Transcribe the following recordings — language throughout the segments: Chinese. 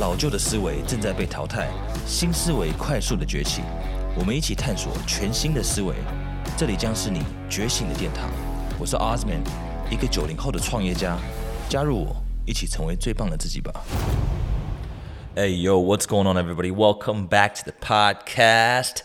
老旧的思维正在被淘汰，新思维快速的崛起。我们一起探索全新的思维，这里将是你觉醒的殿堂。我是 Osman，一个九零后的创业家。加入我，一起成为最棒的自己吧。Hey yo，what's going on, everybody? Welcome back to the podcast.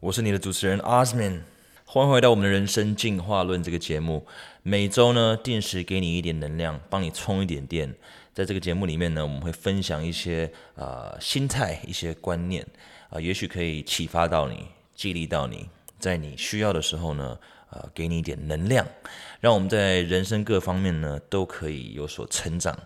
我是你的主持人 Osman，欢迎回到我们的人生进化论这个节目。每周呢，定时给你一点能量，帮你充一点电。在这个节目里面呢，我们会分享一些呃心态、一些观念啊，也许可以启发到你、激励到你，在你需要的时候呢，呃，给你一点能量，让我们在人生各方面呢都可以有所成长。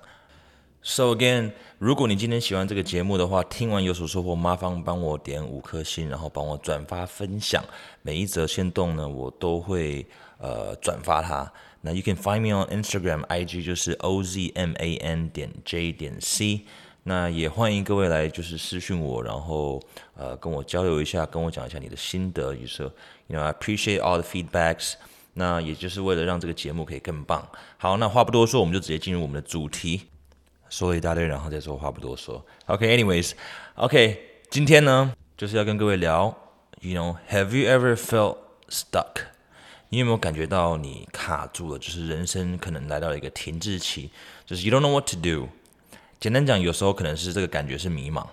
So again，如果你今天喜欢这个节目的话，听完有所收获，麻烦帮我点五颗星，然后帮我转发分享。每一则先动呢，我都会呃转发它。那 you can find me on Instagram IG 就是 O Z M A N 点 J 点 C。那也欢迎各位来就是私讯我，然后呃跟我交流一下，跟我讲一下你的心得。就说 you know I appreciate all the feedbacks。那也就是为了让这个节目可以更棒。好，那话不多说，我们就直接进入我们的主题。说了一大堆，然后再说话不多说。OK，anyways，OK，今天呢就是要跟各位聊，you know，have you ever felt stuck？你有没有感觉到你卡住了？就是人生可能来到了一个停滞期，就是 you don't know what to do。简单讲，有时候可能是这个感觉是迷茫，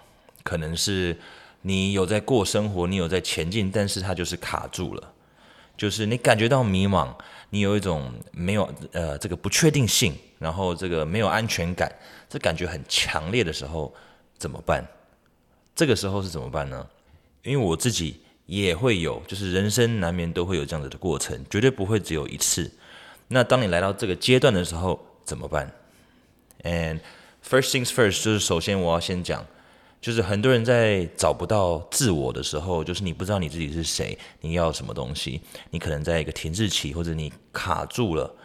可能是你有在过生活，你有在前进，但是它就是卡住了。就是你感觉到迷茫，你有一种没有呃这个不确定性，然后这个没有安全感，这感觉很强烈的时候怎么办？这个时候是怎么办呢？因为我自己。也会有，就是人生难免都会有这样子的过程，绝对不会只有一次。那当你来到这个阶段的时候，怎么办？And first things first，就是首先我要先讲，就是很多人在找不到自我的时候，就是你不知道你自己是谁，你要什么东西，你可能在一个停滞期，或者你卡住了。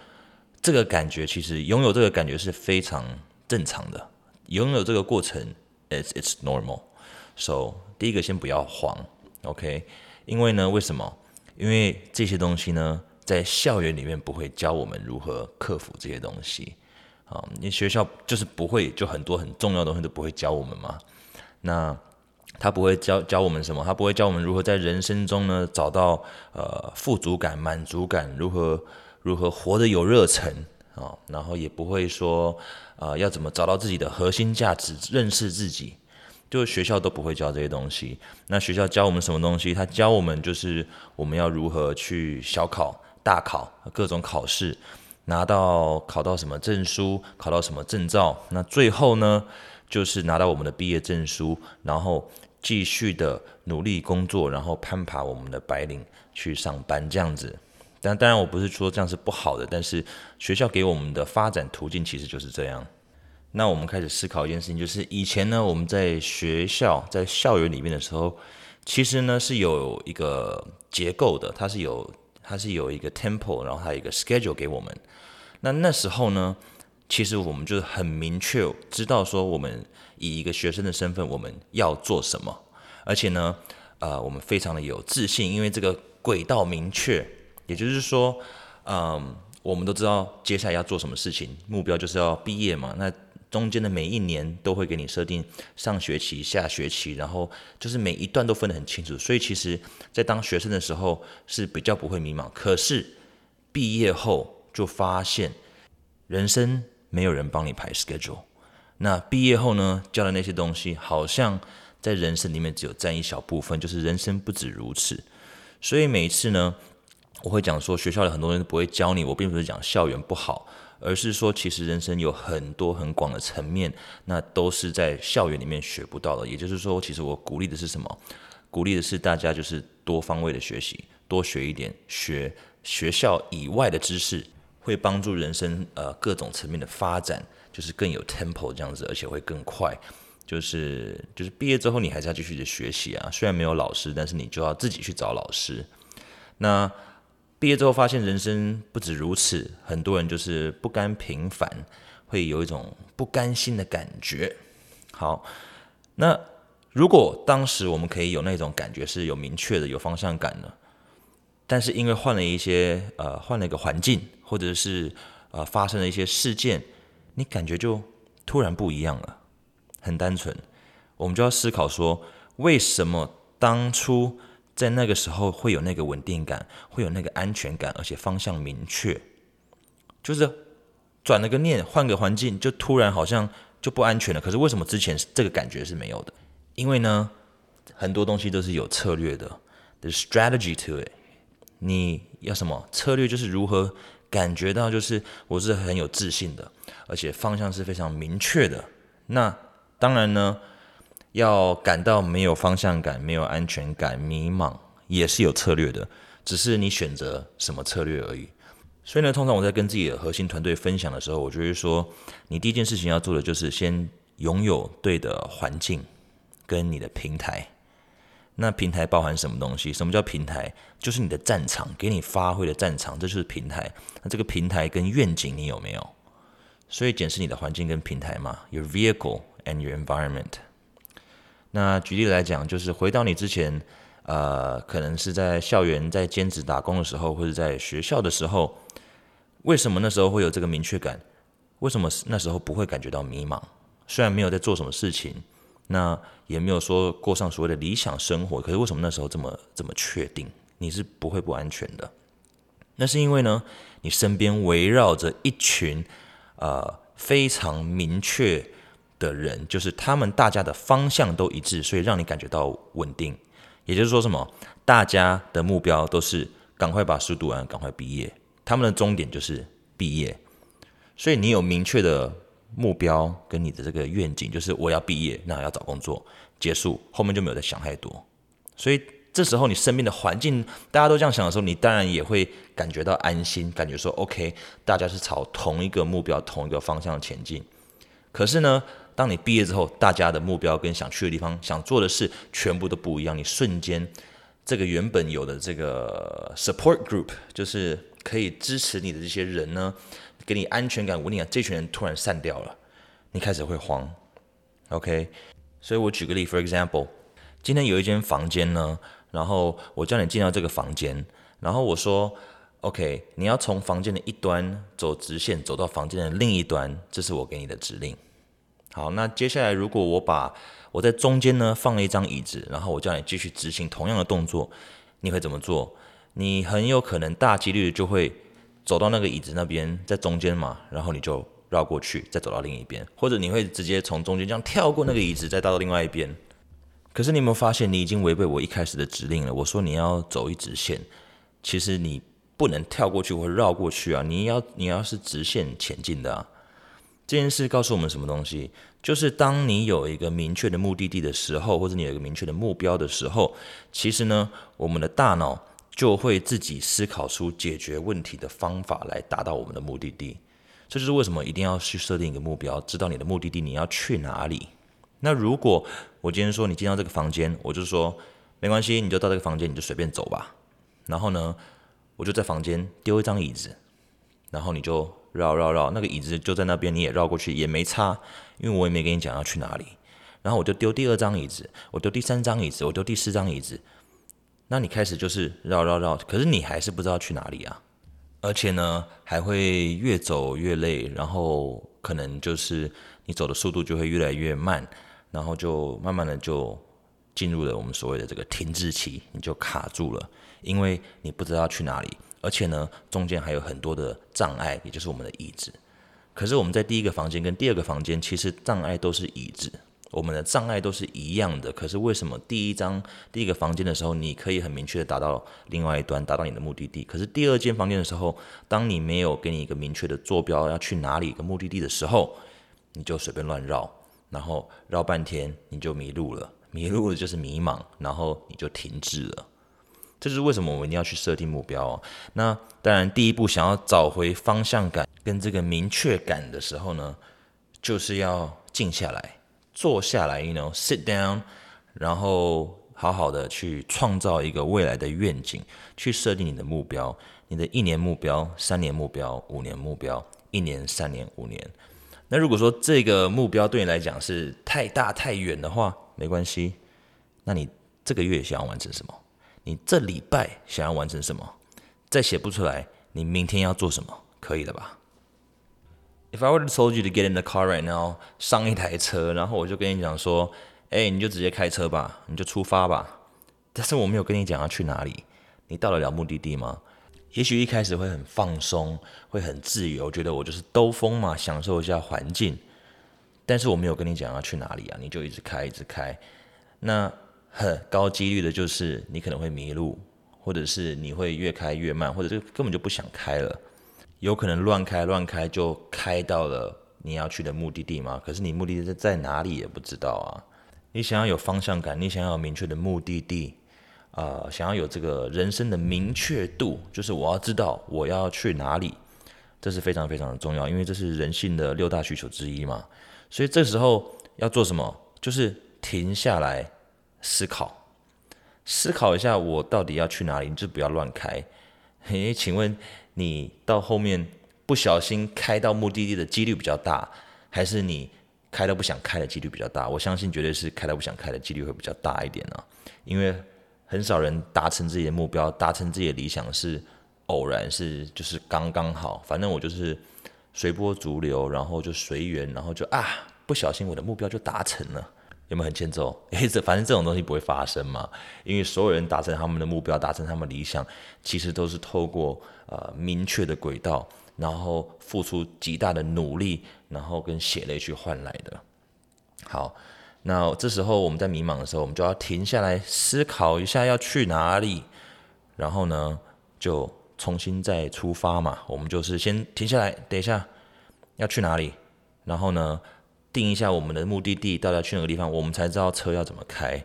这个感觉其实拥有这个感觉是非常正常的，拥有这个过程，it's it's normal。So 第一个先不要慌。OK，因为呢，为什么？因为这些东西呢，在校园里面不会教我们如何克服这些东西啊。你学校就是不会，就很多很重要的东西都不会教我们嘛。那他不会教教我们什么？他不会教我们如何在人生中呢找到呃富足感、满足感，如何如何活得有热忱啊。然后也不会说啊要怎么找到自己的核心价值，认识自己。就学校都不会教这些东西。那学校教我们什么东西？他教我们就是我们要如何去小考、大考各种考试，拿到考到什么证书，考到什么证照。那最后呢，就是拿到我们的毕业证书，然后继续的努力工作，然后攀爬我们的白领去上班这样子。但当然，我不是说这样是不好的，但是学校给我们的发展途径其实就是这样。那我们开始思考一件事情，就是以前呢，我们在学校在校园里面的时候，其实呢是有一个结构的，它是有它是有一个 tempo，然后还有一个 schedule 给我们。那那时候呢，其实我们就是很明确知道说，我们以一个学生的身份我们要做什么，而且呢，呃，我们非常的有自信，因为这个轨道明确，也就是说，嗯，我们都知道接下来要做什么事情，目标就是要毕业嘛，那。中间的每一年都会给你设定上学期、下学期，然后就是每一段都分得很清楚。所以其实，在当学生的时候是比较不会迷茫。可是毕业后就发现，人生没有人帮你排 schedule。那毕业后呢，教的那些东西，好像在人生里面只有占一小部分。就是人生不止如此。所以每一次呢，我会讲说，学校的很多人不会教你。我并不是讲校园不好。而是说，其实人生有很多很广的层面，那都是在校园里面学不到的。也就是说，其实我鼓励的是什么？鼓励的是大家就是多方位的学习，多学一点，学学校以外的知识，会帮助人生呃各种层面的发展，就是更有 tempo 这样子，而且会更快。就是就是毕业之后，你还是要继续的学习啊。虽然没有老师，但是你就要自己去找老师。那。毕业之后发现人生不止如此，很多人就是不甘平凡，会有一种不甘心的感觉。好，那如果当时我们可以有那种感觉，是有明确的、有方向感的，但是因为换了一些呃，换了一个环境，或者是呃发生了一些事件，你感觉就突然不一样了。很单纯，我们就要思考说，为什么当初在那个时候会有那个稳定感，会有那个安全感，而且方向明确，就是转了个念，换个环境，就突然好像就不安全了。可是为什么之前这个感觉是没有的？因为呢，很多东西都是有策略的，the strategy to it。你要什么策略？就是如何感觉到，就是我是很有自信的，而且方向是非常明确的。那当然呢，要感到没有方向感、没有安全感、迷茫，也是有策略的，只是你选择什么策略而已。所以呢，通常我在跟自己的核心团队分享的时候，我就会说，你第一件事情要做的就是先拥有对的环境跟你的平台。那平台包含什么东西？什么叫平台？就是你的战场，给你发挥的战场，这就是平台。那这个平台跟愿景你有没有？所以检视你的环境跟平台嘛，your vehicle and your environment。那举例来讲，就是回到你之前，呃，可能是在校园在兼职打工的时候，或者在学校的时候，为什么那时候会有这个明确感？为什么那时候不会感觉到迷茫？虽然没有在做什么事情。那也没有说过上所谓的理想生活，可是为什么那时候这么这么确定你是不会不安全的？那是因为呢，你身边围绕着一群呃非常明确的人，就是他们大家的方向都一致，所以让你感觉到稳定。也就是说，什么？大家的目标都是赶快把书读完，赶快毕业，他们的终点就是毕业，所以你有明确的。目标跟你的这个愿景，就是我要毕业，那要找工作，结束后面就没有再想太多。所以这时候你身边的环境大家都这样想的时候，你当然也会感觉到安心，感觉说 OK，大家是朝同一个目标、同一个方向前进。可是呢，当你毕业之后，大家的目标跟想去的地方、想做的事全部都不一样，你瞬间这个原本有的这个 support group，就是可以支持你的这些人呢。给你安全感、稳定感，这群人突然散掉了，你开始会慌。OK，所以我举个例，For example，今天有一间房间呢，然后我叫你进到这个房间，然后我说，OK，你要从房间的一端走直线走到房间的另一端，这是我给你的指令。好，那接下来如果我把我在中间呢放了一张椅子，然后我叫你继续执行同样的动作，你会怎么做？你很有可能大几率就会。走到那个椅子那边，在中间嘛，然后你就绕过去，再走到另一边，或者你会直接从中间这样跳过那个椅子，再到另外一边。可是你有没有发现，你已经违背我一开始的指令了？我说你要走一直线，其实你不能跳过去或绕过去啊！你要你要是直线前进的啊！这件事告诉我们什么东西？就是当你有一个明确的目的地的时候，或者你有一个明确的目标的时候，其实呢，我们的大脑。就会自己思考出解决问题的方法来达到我们的目的地。这就是为什么一定要去设定一个目标，知道你的目的地你要去哪里。那如果我今天说你进到这个房间，我就说没关系，你就到这个房间，你就随便走吧。然后呢，我就在房间丢一张椅子，然后你就绕绕绕，那个椅子就在那边，你也绕过去也没差，因为我也没跟你讲要去哪里。然后我就丢第二张椅子，我丢第三张椅子，我丢第四张椅子。那你开始就是绕绕绕，可是你还是不知道去哪里啊，而且呢还会越走越累，然后可能就是你走的速度就会越来越慢，然后就慢慢的就进入了我们所谓的这个停滞期，你就卡住了，因为你不知道去哪里，而且呢中间还有很多的障碍，也就是我们的椅子。可是我们在第一个房间跟第二个房间，其实障碍都是椅子。我们的障碍都是一样的，可是为什么第一张第一个房间的时候，你可以很明确的达到另外一端，达到你的目的地？可是第二间房间的时候，当你没有给你一个明确的坐标，要去哪里一个目的地的时候，你就随便乱绕，然后绕半天你就迷路了，迷路了就是迷茫，然后你就停滞了。这就是为什么我们一定要去设定目标哦。那当然，第一步想要找回方向感跟这个明确感的时候呢，就是要静下来。坐下来，you know，sit down，然后好好的去创造一个未来的愿景，去设定你的目标，你的一年目标、三年目标、五年目标，一年、三年、五年。那如果说这个目标对你来讲是太大太远的话，没关系。那你这个月想要完成什么？你这礼拜想要完成什么？再写不出来，你明天要做什么？可以了吧？If I were to told you to get in the car right now，上一台车，然后我就跟你讲说，哎，你就直接开车吧，你就出发吧。但是我没有跟你讲要去哪里，你到得了目的地吗？也许一开始会很放松，会很自由，觉得我就是兜风嘛，享受一下环境。但是我没有跟你讲要去哪里啊，你就一直开，一直开。那很高几率的就是你可能会迷路，或者是你会越开越慢，或者是根本就不想开了。有可能乱开乱开就开到了你要去的目的地吗？可是你目的地在哪里也不知道啊。你想要有方向感，你想要有明确的目的地，呃，想要有这个人生的明确度，就是我要知道我要去哪里，这是非常非常的重要，因为这是人性的六大需求之一嘛。所以这时候要做什么？就是停下来思考，思考一下我到底要去哪里，你就不要乱开。嘿，请问？你到后面不小心开到目的地的几率比较大，还是你开到不想开的几率比较大？我相信绝对是开到不想开的几率会比较大一点呢，因为很少人达成自己的目标、达成自己的理想是偶然，是就是刚刚好。反正我就是随波逐流，然后就随缘，然后就啊，不小心我的目标就达成了。有没有很欠揍？诶，这反正这种东西不会发生嘛，因为所有人达成他们的目标，达成他们理想，其实都是透过呃明确的轨道，然后付出极大的努力，然后跟血泪去换来的。好，那这时候我们在迷茫的时候，我们就要停下来思考一下要去哪里，然后呢就重新再出发嘛。我们就是先停下来，等一下要去哪里，然后呢？定一下我们的目的地，到底要去哪个地方，我们才知道车要怎么开。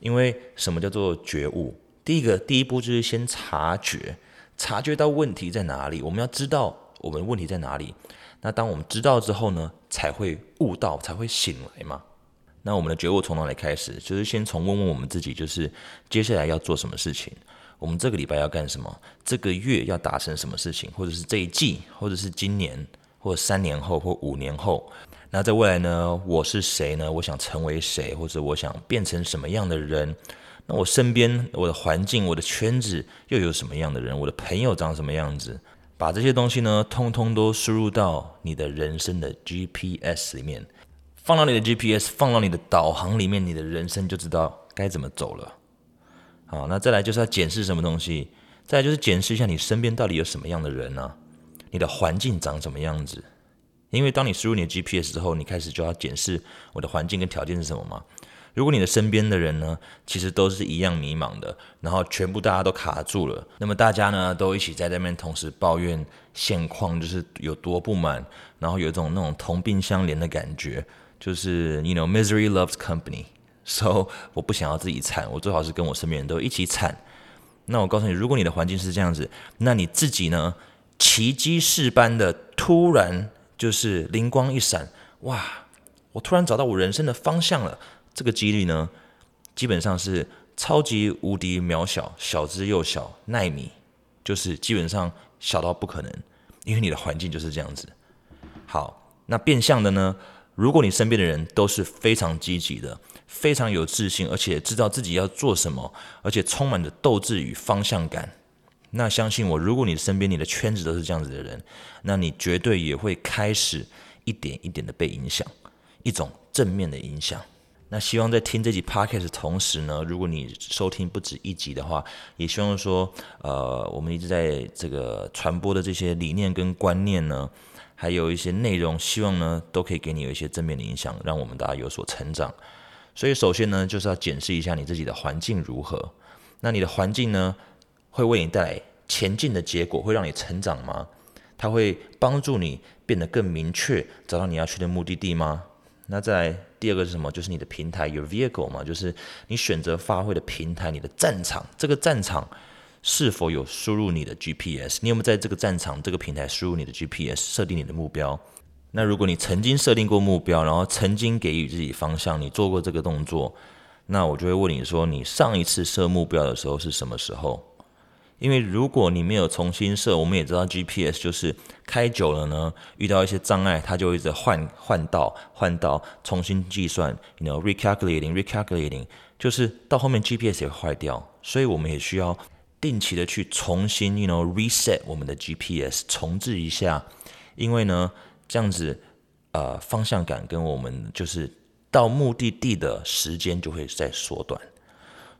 因为什么叫做觉悟？第一个第一步就是先察觉，察觉到问题在哪里。我们要知道我们问题在哪里。那当我们知道之后呢，才会悟到，才会醒来嘛。那我们的觉悟从哪里开始？就是先从问问我们自己，就是接下来要做什么事情？我们这个礼拜要干什么？这个月要达成什么事情？或者是这一季，或者是今年，或者三年后，或五年后？那在未来呢？我是谁呢？我想成为谁，或者我想变成什么样的人？那我身边、我的环境、我的圈子又有什么样的人？我的朋友长什么样子？把这些东西呢，通通都输入到你的人生的 GPS 里面，放到你的 GPS，放到你的导航里面，你的人生就知道该怎么走了。好，那再来就是要检视什么东西？再来就是检视一下你身边到底有什么样的人呢？你的环境长什么样子？因为当你输入你的 GPS 之后，你开始就要检视我的环境跟条件是什么嘛？如果你的身边的人呢，其实都是一样迷茫的，然后全部大家都卡住了，那么大家呢都一起在那边同时抱怨现况，就是有多不满，然后有一种那种同病相怜的感觉，就是 you know misery loves company，so 我不想要自己惨，我最好是跟我身边人都一起惨。那我告诉你，如果你的环境是这样子，那你自己呢，奇迹式般的突然。就是灵光一闪，哇！我突然找到我人生的方向了。这个几率呢，基本上是超级无敌渺小，小之又小，奈米，就是基本上小到不可能，因为你的环境就是这样子。好，那变相的呢？如果你身边的人都是非常积极的，非常有自信，而且知道自己要做什么，而且充满着斗志与方向感。那相信我，如果你身边你的圈子都是这样子的人，那你绝对也会开始一点一点的被影响，一种正面的影响。那希望在听这集 podcast 同时呢，如果你收听不止一集的话，也希望说，呃，我们一直在这个传播的这些理念跟观念呢，还有一些内容，希望呢都可以给你有一些正面的影响，让我们大家有所成长。所以首先呢，就是要检视一下你自己的环境如何。那你的环境呢？会为你带来前进的结果，会让你成长吗？它会帮助你变得更明确，找到你要去的目的地吗？那在第二个是什么？就是你的平台，your vehicle 嘛，就是你选择发挥的平台，你的战场。这个战场是否有输入你的 GPS？你有没有在这个战场、这个平台输入你的 GPS，设定你的目标？那如果你曾经设定过目标，然后曾经给予自己方向，你做过这个动作，那我就会问你说，你上一次设目标的时候是什么时候？因为如果你没有重新设，我们也知道 GPS 就是开久了呢，遇到一些障碍，它就一直换换道换道，重新计算，you know recalculating recalculating，就是到后面 GPS 也会坏掉，所以我们也需要定期的去重新，you know reset 我们的 GPS，重置一下，因为呢，这样子，呃，方向感跟我们就是到目的地的时间就会在缩短。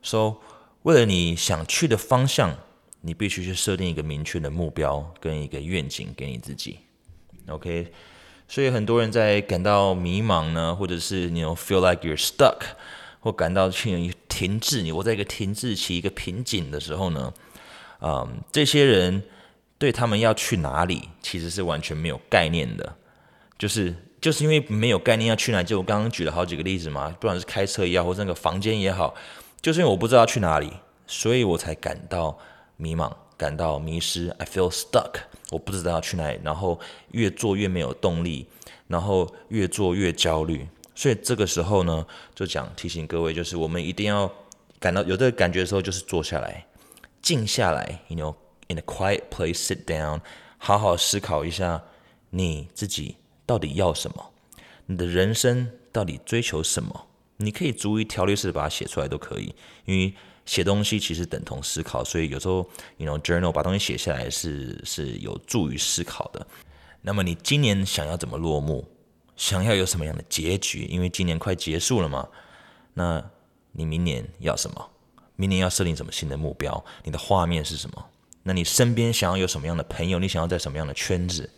So，为了你想去的方向，你必须去设定一个明确的目标跟一个愿景给你自己。OK，所以很多人在感到迷茫呢，或者是你 feel like you're stuck，或感到去停滞，你我在一个停滞期、一个瓶颈的时候呢，嗯，这些人对他们要去哪里，其实是完全没有概念的，就是就是因为没有概念要去哪，就我刚刚举了好几个例子嘛，不管是开车也好，或者那个房间也好。就是因为我不知道去哪里，所以我才感到迷茫，感到迷失。I feel stuck，我不知道要去哪里，然后越做越没有动力，然后越做越焦虑。所以这个时候呢，就讲提醒各位，就是我们一定要感到有这个感觉的时候，就是坐下来，静下来，you know，in a quiet place sit down，好好思考一下你自己到底要什么，你的人生到底追求什么。你可以逐一条列式的把它写出来都可以，因为写东西其实等同思考，所以有时候，you know journal 把东西写下来是是有助于思考的。那么你今年想要怎么落幕？想要有什么样的结局？因为今年快结束了嘛，那你明年要什么？明年要设定什么新的目标？你的画面是什么？那你身边想要有什么样的朋友？你想要在什么样的圈子？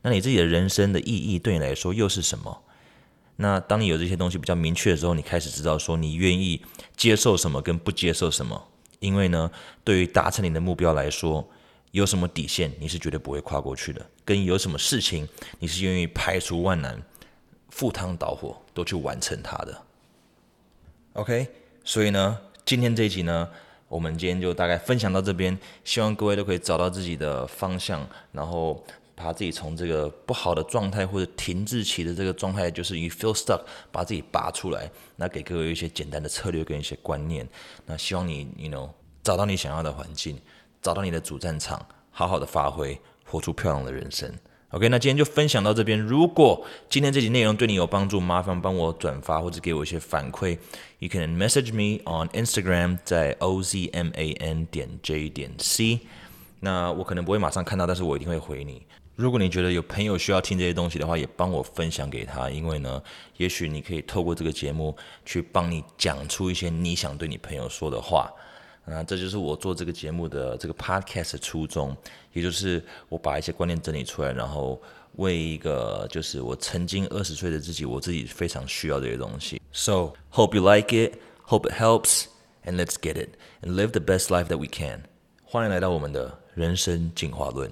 那你自己的人生的意义对你来说又是什么？那当你有这些东西比较明确的时候，你开始知道说你愿意接受什么跟不接受什么。因为呢，对于达成你的目标来说，有什么底线你是绝对不会跨过去的，跟有什么事情你是愿意排除万难、赴汤蹈火都去完成它的。OK，所以呢，今天这一集呢，我们今天就大概分享到这边，希望各位都可以找到自己的方向，然后。把自己从这个不好的状态或者停滞期的这个状态，就是 you feel stuck，把自己拔出来。那给各位一些简单的策略跟一些观念。那希望你，you know，找到你想要的环境，找到你的主战场，好好的发挥，活出漂亮的人生。OK，那今天就分享到这边。如果今天这集内容对你有帮助，麻烦帮我转发或者给我一些反馈。You can message me on Instagram，在 ozman 点 j 点 c。那我可能不会马上看到，但是我一定会回你。如果你觉得有朋友需要听这些东西的话，也帮我分享给他，因为呢，也许你可以透过这个节目去帮你讲出一些你想对你朋友说的话。那这就是我做这个节目的这个 podcast 的初衷，也就是我把一些观念整理出来，然后为一个就是我曾经二十岁的自己，我自己非常需要这些东西。So hope you like it, hope it helps, and let's get it and live the best life that we can. 欢迎来到我们的人生进化论。